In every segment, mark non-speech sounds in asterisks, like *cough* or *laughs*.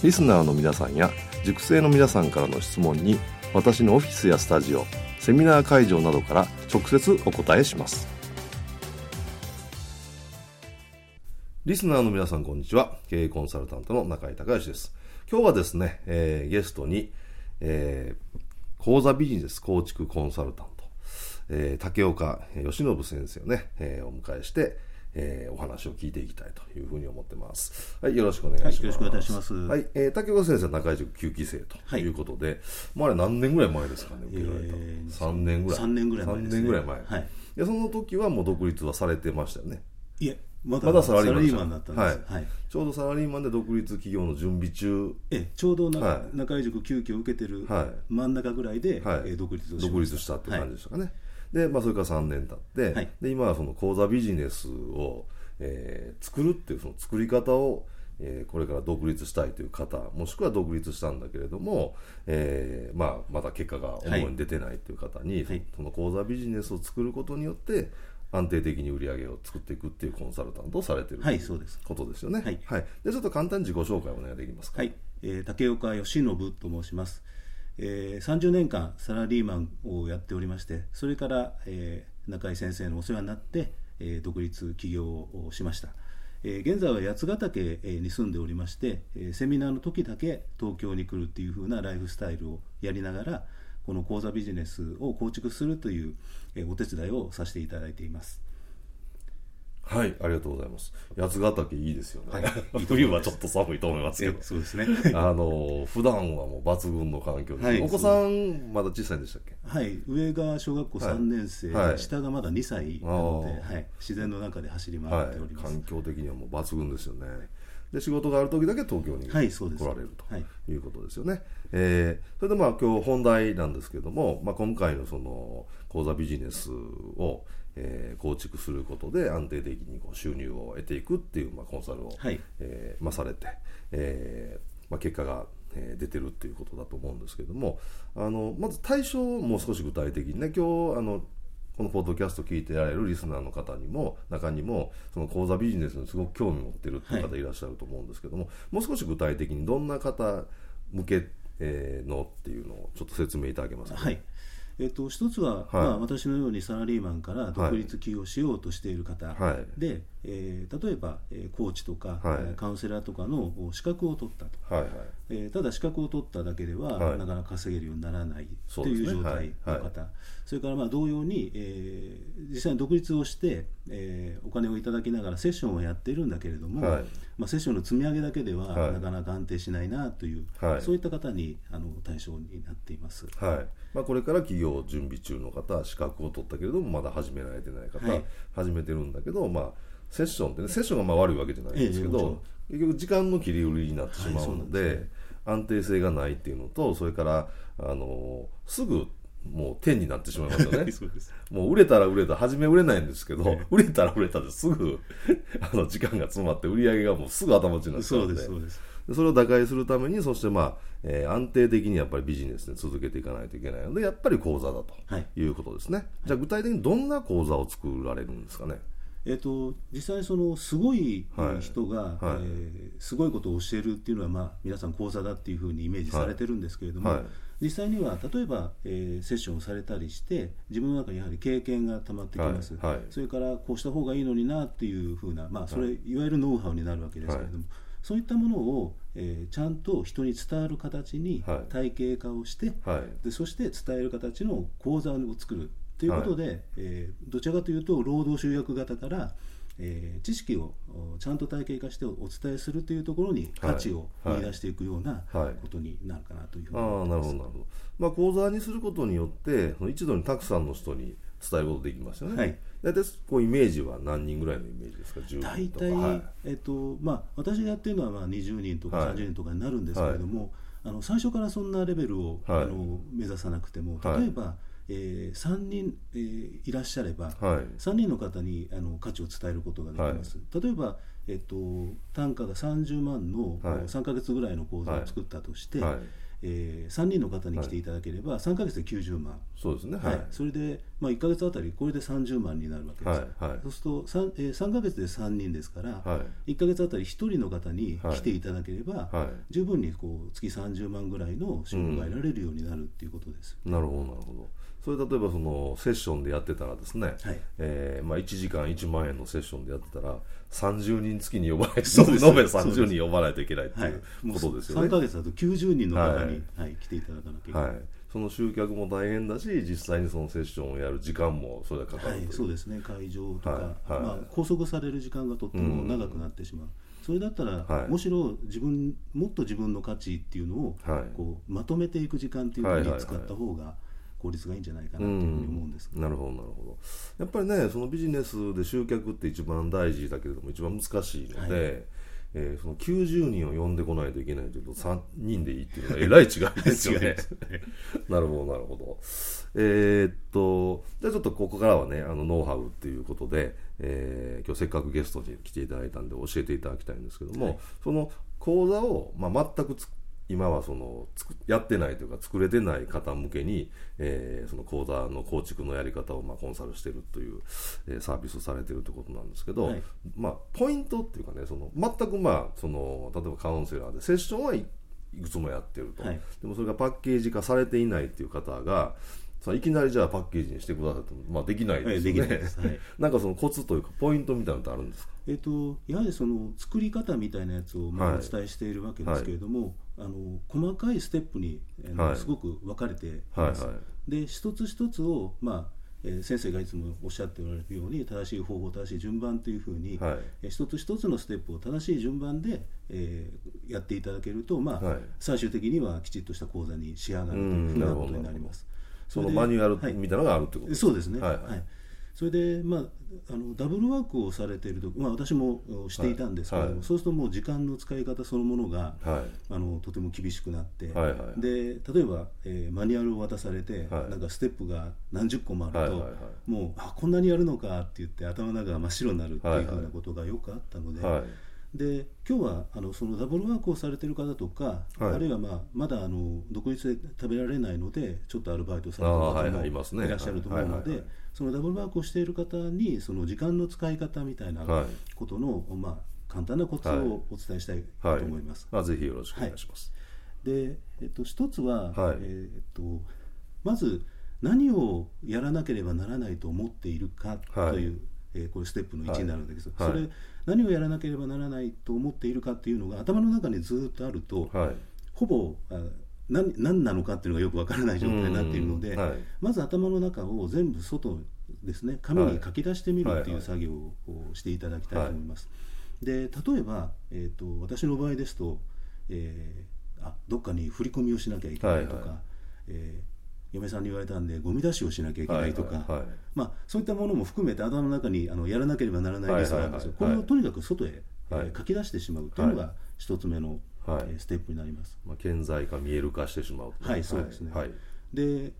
リスナーの皆さんや塾生の皆さんからの質問に私のオフィスやスタジオセミナー会場などから直接お答えします。リスナーの皆さんこんにちは。経営コンサルタントの中井隆義です。今日はですね、えー、ゲストに、えー、講座ビジネス構築コンサルタント、えー、竹岡義信先生をね、えー、お迎えしてえー、お話を聞いていきたいというふうに思ってます。はい、よろしくお願いします。はい、よろしくお願いします。はい、えー、竹岡先生中井塾9期生ということで、はい、もうあれ何年ぐらい前ですかね、受けられたの？えー、3年ぐらい。3年ぐらい前ね。3年ぐらい前。はい。で、その時はもう独立はされてましたよね。いえ、まだまだサラリーマンだったんです、はい、はい、ちょうどサラリーマンで独立企業の準備中えちょうどな、はい、中井塾9期を受けてる真ん中ぐらいで、はいえ独立をし独立したって感じでしたかね、で、まあ、それから3年経って、はい、で今はその講座ビジネスをえー、作るっていうその作り方を、えー、これから独立したいという方もしくは独立したんだけれども、えーまあ、まだ結果が思うに出てないという方に、はい、その講座ビジネスを作ることによって安定的に売り上げを作っていくっていうコンサルタントをされてる、はい、そうですことですよね。はい、はい、でちょっと簡単に自己紹介お願いできますか。はい、えー、竹岡義信と申します。えー、30年間サラリーマンをやっておりましてそれから、えー、中井先生のお世話になってえ独立起業をしました。え現在は八ヶ岳に住んでおりまして、えセミナーの時だけ東京に来るっていう風なライフスタイルをやりながらこの講座ビジネスを構築するという、えお手伝いをさせていただいています。はい、ありがとうございます。八ヶ岳いいですよね。はい、*laughs* 冬はちょっと寒いと思いますけど。そうですね。*laughs* あの、普段はもう抜群の環境で、はい、お子さんまだ小さいんでしたっけ？はい、上が小学校3年生、はい、下がまだ2歳なので、はい、自然の中で走り回っております。環境的にはもう抜群ですよね。で仕事がある時だけ東京に来られるとい。うことですよね。はい、えー、それでまあ今日本題なんですけども、まあ、今回のその講座ビジネスをえー、構築することで安定的にこう収入を得ていくっていう、まあ、コンサルを、はい、えー、まあ、されて、えーまあ、結果が、えー、出てるっていうことだと思うんですけどもあのまず対象をもう少し具体的にね今日あのこのポッドキャスト聞いてられるリスナーの方にも中にもその講座ビジネスにすごく興味を持ってるっていう方いらっしゃると思うんですけども、はい、もう少し具体的にどんな方向けのっていうのをちょっと説明いただけますか、ね、はい。えっと、一つは、はい、まあ、私のようにサラリーマンから独立起業しようとしている方。で、はい、えー、例えば、えー、コーチとか、はい、カウンセラーとかの資格を取ったと、はいはい。えー、ただ資格を取っただけでは、なかなか稼げるようにならないという状態の方、それからまあ同様に、えー、実際に独立をして、えー、お金をいただきながらセッションをやっているんだけれども、まあ、セッションの積み上げだけでは、なかなか安定しないなという、そういった方にあの対象になっています。はい。まあ、これから企業準備中の方資格を取ったけれどもまだ始められてない方、始めてるんだけど、まあセッションってねセッションがまあ悪いわけじゃないんですけど、え結局時間の切り売りになってしまうので安定性がないっていうのとそれからあのすぐもう天になってしまいま *laughs* すよね。もう売れたら売れた初め売れないんですけど、売れたら売れたですぐ *laughs* あの時間が詰まって売り上げがもうすぐ頭打ちになっちゃうのでそうです。それを打開するためにそしてまあ、えー、安定的にやっぱりビジネスで続けていかないといけないのでやっぱり講座だとい。うことですね、はい、じゃあ具体的にどんな講座を作られるんですかね？えーと、実際そのすごい人が、はい。はい、えー、すごいことを教えるっていうのは、まあ、皆さん講座だっていうふうにイメージされてるんですけれども、はい、実際には例えば、えー、セッションをされたりして自分の中にやはり経験がたまってきます、それからこうした方がいいのになっていうふうな、まあ、それ、い、わゆるノウハウになるわけですけれども、そういったものを、えー、ちゃんと人に伝わる形に体系化をして、はい、でそして伝える形の講座を作るということで、はい、えー、どちらかというと労働集約型からえー、知識をちゃんと体系化してお伝えするというところに価値を見出していくようなことになるかなというふうに思います。あなるほどなるほど。まあ講座にすることによって一度にたくさんの人に伝えることできますよね。はい。大体こうイメージは何人ぐらいのイメージですか？大体、はい、えっとまあ私がやってるのはまあ20人とか30人とかになるんですけれども、はい、あの最初からそんなレベルを、あの目指さなくても例えば、えー、3人、えー、いらっしゃれば、はい、3人の方にあの価値を伝えることができます、はい、例えば、えっと、単価が30万の、はい、3か月ぐらいの講座を作ったとして、はい。えー、3人の方に来ていただければ、3か月で90万。そうですね、はい、それで、まあ、1か月あたりこれで30万になるわけです、はいはい、そうすると 3,、えー、3か月で3人ですから、はい、1か月あたり1人の方に来ていただければ、はい、十分にこう月30万ぐらいの収入が得られるようになるっていうことです、うん、なるほどなるほど。それ例えばそのセッションでやってたらですね、はい、えー、まあ、1時間1万円のセッションでやってたら30人月に呼ばないと延べ30人呼ばないといけないっていうことですよね、はい、3か月だと90人の方に、はい、来ていただかなきゃいけない、はい、その集客も大変だし実際にそのセッションをやる時間もそれはかかる、はい、そうですね。会場とか、はいまあ、拘束される時間がとっても長くなってしまう、うんそれだったら、はい、むしろ自分もっと自分の価値っていうのを、はい、こうまとめていく時間っていうのに使った方が、効率がいいんじゃないかなというふうに思うんです、なるほどなるほど。やっぱりねそのビジネスで集客って一番大事だけれども一番難しいので、はいえー、その90人を呼んでこないといけないというと3人でいいっていうのはえらい違いですよね。*laughs* *laughs* なるほどなるほど。えー、っとじゃあちょっとここからはねあのノウハウっていうことで、えー、今日せっかくゲストに来ていただいたんで教えていただきたいんですけども、はい、その講座を、まあ、全く今はそのやってないというか作れてない方向けに、えー、その講座の構築のやり方をまあコンサルしてるという、えー、サービスされてるということなんですけど、はい、まあ、ポイントっていうかねその全くまあその例えばカウンセラーでセッションはいくつもやってると、はい、でもそれがパッケージ化されていないっていう方がさいきなりじゃあパッケージにしてくださいと、まあ、できないですよね、はい、*laughs* なんかそのコツというかポイントみたいなのってあるんですか、えーと、やはりその作り方みたいなやつをまあお伝えしているわけですけれども、はいあの細かいステップに、はい、すごく分かれています。はいはい、で一つ一つを、まあえー、先生がいつもおっしゃっておられるように正しい方法正しい順番というふうに、はい、えー、一つ一つのステップを正しい順番で、えー、やっていただけると、まあ、はい、最終的にはきちっとした講座に仕上がるというふうなことになります。そのマニュアルみたいなのがあるってことですね、はい、そうですね、はい、はいそれで、まあ、あのダブルワークをされていると、まあ、私もしていたんですけども、はいはい、そうするともう時間の使い方そのものが、はい、あのとても厳しくなって、はいはい、で例えば、えー、マニュアルを渡されて、はい、なんかステップが何十個もあると、はいはいはい、もうあこんなにやるのかって言って頭の中が真っ白になるっていうふうなことがよくあったので。はいはいで今日はあのそのダブルワークをされている方とか、はい、あるいは、まあ、まだあの独立で食べられないのでちょっとアルバイトされてる方もいらっしゃると思うのでそのダブルワークをしている方にその時間の使い方みたいなことの、まあ、簡単なコツをお伝えしたいと思います。はい、ぜひよろしくお願いします。で、えっと、一つは、えっと、まず何をやらなければならないと思っているかという、えー、これステップの1になるんですけど、それ何をやらなければならないと思っているかっていうのが頭の中にずっとあると、はい、ほぼあ何何なのかっていうのがよくわからない状態になっているので、はい、まず頭の中を全部外ですね紙に書き出してみるっていう作業をしていただきたいと思います。で例えば、えーと、私の場合ですと、えー、あどっかに振り込みをしなきゃいけないとか、はいはい、えー嫁さんに言われたんでゴミ出しをしなきゃいけないとか、はいはいはい、まあ、そういったものも含めて頭の中にあのやらなければならないリストなんですよ、これをとにかく外へ、はい、えー、書き出してしまうというのが一つ目の、はい、えー、ステップになります、まあ、顕在化見える化してしまうはいそうですね、で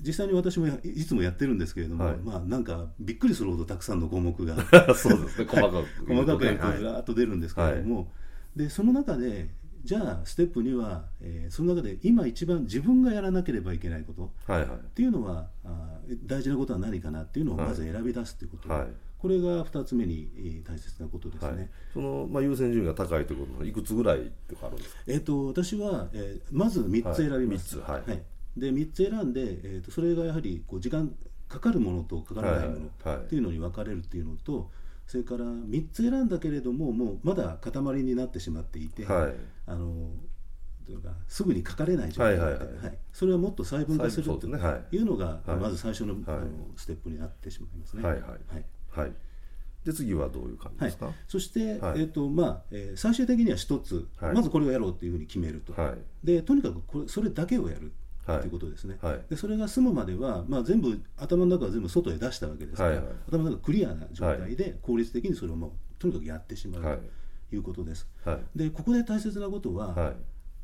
実際に私もいつもやってるんですけれども、まあなんかびっくりするほどたくさんの項目が *laughs* そうですね。細かく *laughs* 細かくやるとずらっと出るんですけれども、でその中でじゃあステップ2は、えー、その中で今一番自分がやらなければいけないこと、はいはい、っていうのはあ大事なことは何かなっていうのをまず選び出すということ、はい、これが2つ目に、えー、大切なことですね、はい、その、まあ、優先順位が高いということはいくつぐらいとかあるんですか、えーと、私は、えー、まず3つ選びます、はい、はい、で3つ選んで、えーと、それがやはりこう時間かかるものとかからないものっていうのに分かれるっていうのと、それから3つ選んだけれどももうまだ塊になってしまっていて、はい、あのというかすぐに書かれない状態で、はいはいはい。はい、それはもっと細分化するというのが、まず最初の,、あのステップになってしまいますね。はいはい。はい。で次はどういう感じですか、そして、えーとまあえー、最終的には一つ、まずこれをやろうというふうに決めると、でとにかくこれそれだけをやるとい。うことですね、でそれが済むまでは、まあ、全部頭の中は全部外へ出したわけですから、頭の中クリアな状態で効率的にそれをもうとにかくやってしまうということです、でここで大切なことは、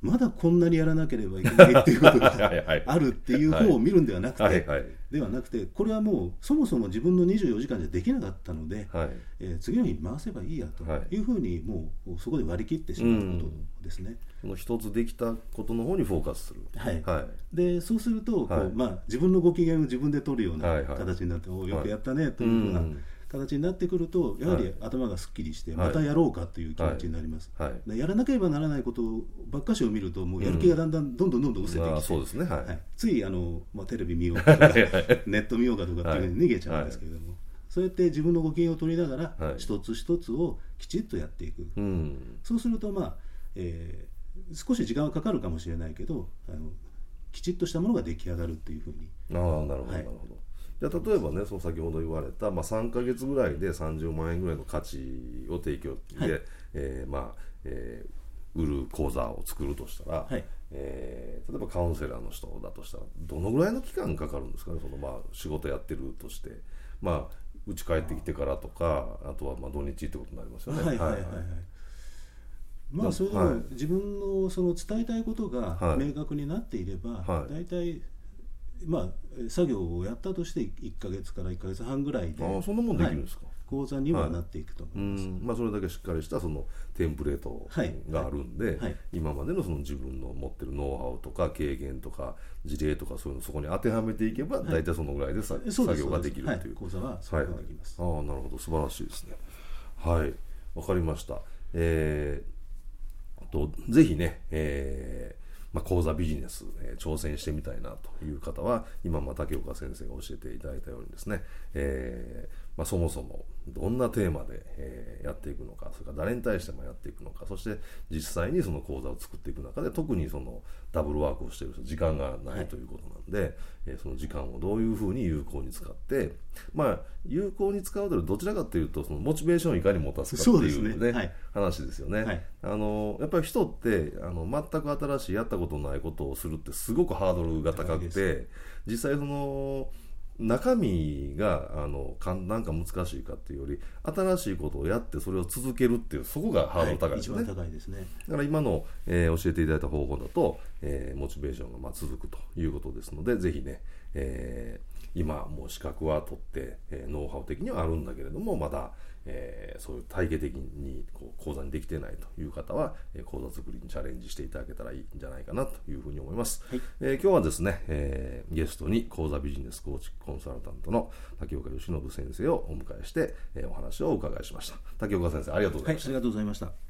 まだこんなにやらなければいけないっていうことが *laughs* あるっていう方を見るんではなくて、ではなくてこれはもうそもそも自分の24時間じゃできなかったので、はい、えー、次の日に回せばいいやとい。うふうにもうそこで割り切ってしまうことですね。その一つできたことの方にフォーカスする。はい。はい、でそうするとこう、はい、まあ、自分のご機嫌を自分で取るような形になって、はいはい、およくやったねというような。形になってくるとやはり頭がすっきりしてまたやろうかという気持ちになります、はい。はい、やらなければならないことばっかしを見るともうやる気がだんだんどんどんどんどん失せてきて、そうですね。はい、つい。あの、まあ、テレビ見ようかとかネット見ようかとかっていうに逃げちゃうんですけれども、そうやって自分のご機嫌を取りながら、一つ一つをきちっとやっていく、うん、そうするとまあ、えー、少し時間はかかるかもしれないけどあのきちっとしたものが出来上がるっていうふうに。ああなるほど、なるほどじゃ例えばねその先ほど言われた、まあ、3か月ぐらいで30万円ぐらいの価値を提供で、はい、えー、まあえー、売る講座を作るとしたら、はい、えー、例えばカウンセラーの人だとしたらどのぐらいの期間かかるんですかね？その、まあ、仕事やってるとして。まあ家帰ってきてからとかあとはまあ土日ってことになりますよね。はいはいはい、はい。まあそれでも自分のその伝えたいことが明確になっていれば、はい、大体まあ、作業をやったとして1か月から1か月半ぐらいであそんなもんできるんですか、はい、講座にはなっていくと思います、はい、まあ、それだけしっかりしたそのテンプレートがあるんで、はい、今までのその自分の持ってるノウハウとか経験とか事例とかそういうのそこに当てはめていけば、大体そのぐらいでさ、作業ができるという。講座はそうできます、ああなるほど。素晴らしいですね。はい。わかりました。えー、とぜひね、えーまあ、講座ビジネス、えー、挑戦してみたいなという方は今、ま竹岡先生が教えていただいたようにですね、えーまあ、そもそもどんなテーマで、えー、やっていくのかそれから誰に対してもやっていくのかそして実際にその講座を作っていく中で特にそのダブルワークをしている人時間がないということなんで、はい、えー、その時間をどういうふうに有効に使ってまあ有効に使うというどちらかというとそのモチベーションをいかに持たすかっていうね、ね。はい、話ですよね、はい、あのやっぱり人ってあの全く新しいやったことないことをするってすごくハードルが高くて実際その中身があの簡単か難しいかっていうより新しいことをやってそれを続けるっていうそこがハードル高いですね、はい、高いですね。だから今の、えー、教えていただいた方法だと、えー、モチベーションがまあ続くということですのでぜひね、えー、今もう資格は取って、えー、ノウハウ的にはあるんだけれどもまだえー、そういう体系的にこう講座にできてないという方は、えー、講座作りにチャレンジしていただけたらいいんじゃないかなというふうに思います。はい、えー、今日はですね、えー、ゲストに講座ビジネスコーチコンサルタントの竹岡由伸先生をお迎えして、えー、お話をお伺いしました。竹岡先生ありがとうございました。はい、ありがとうございました。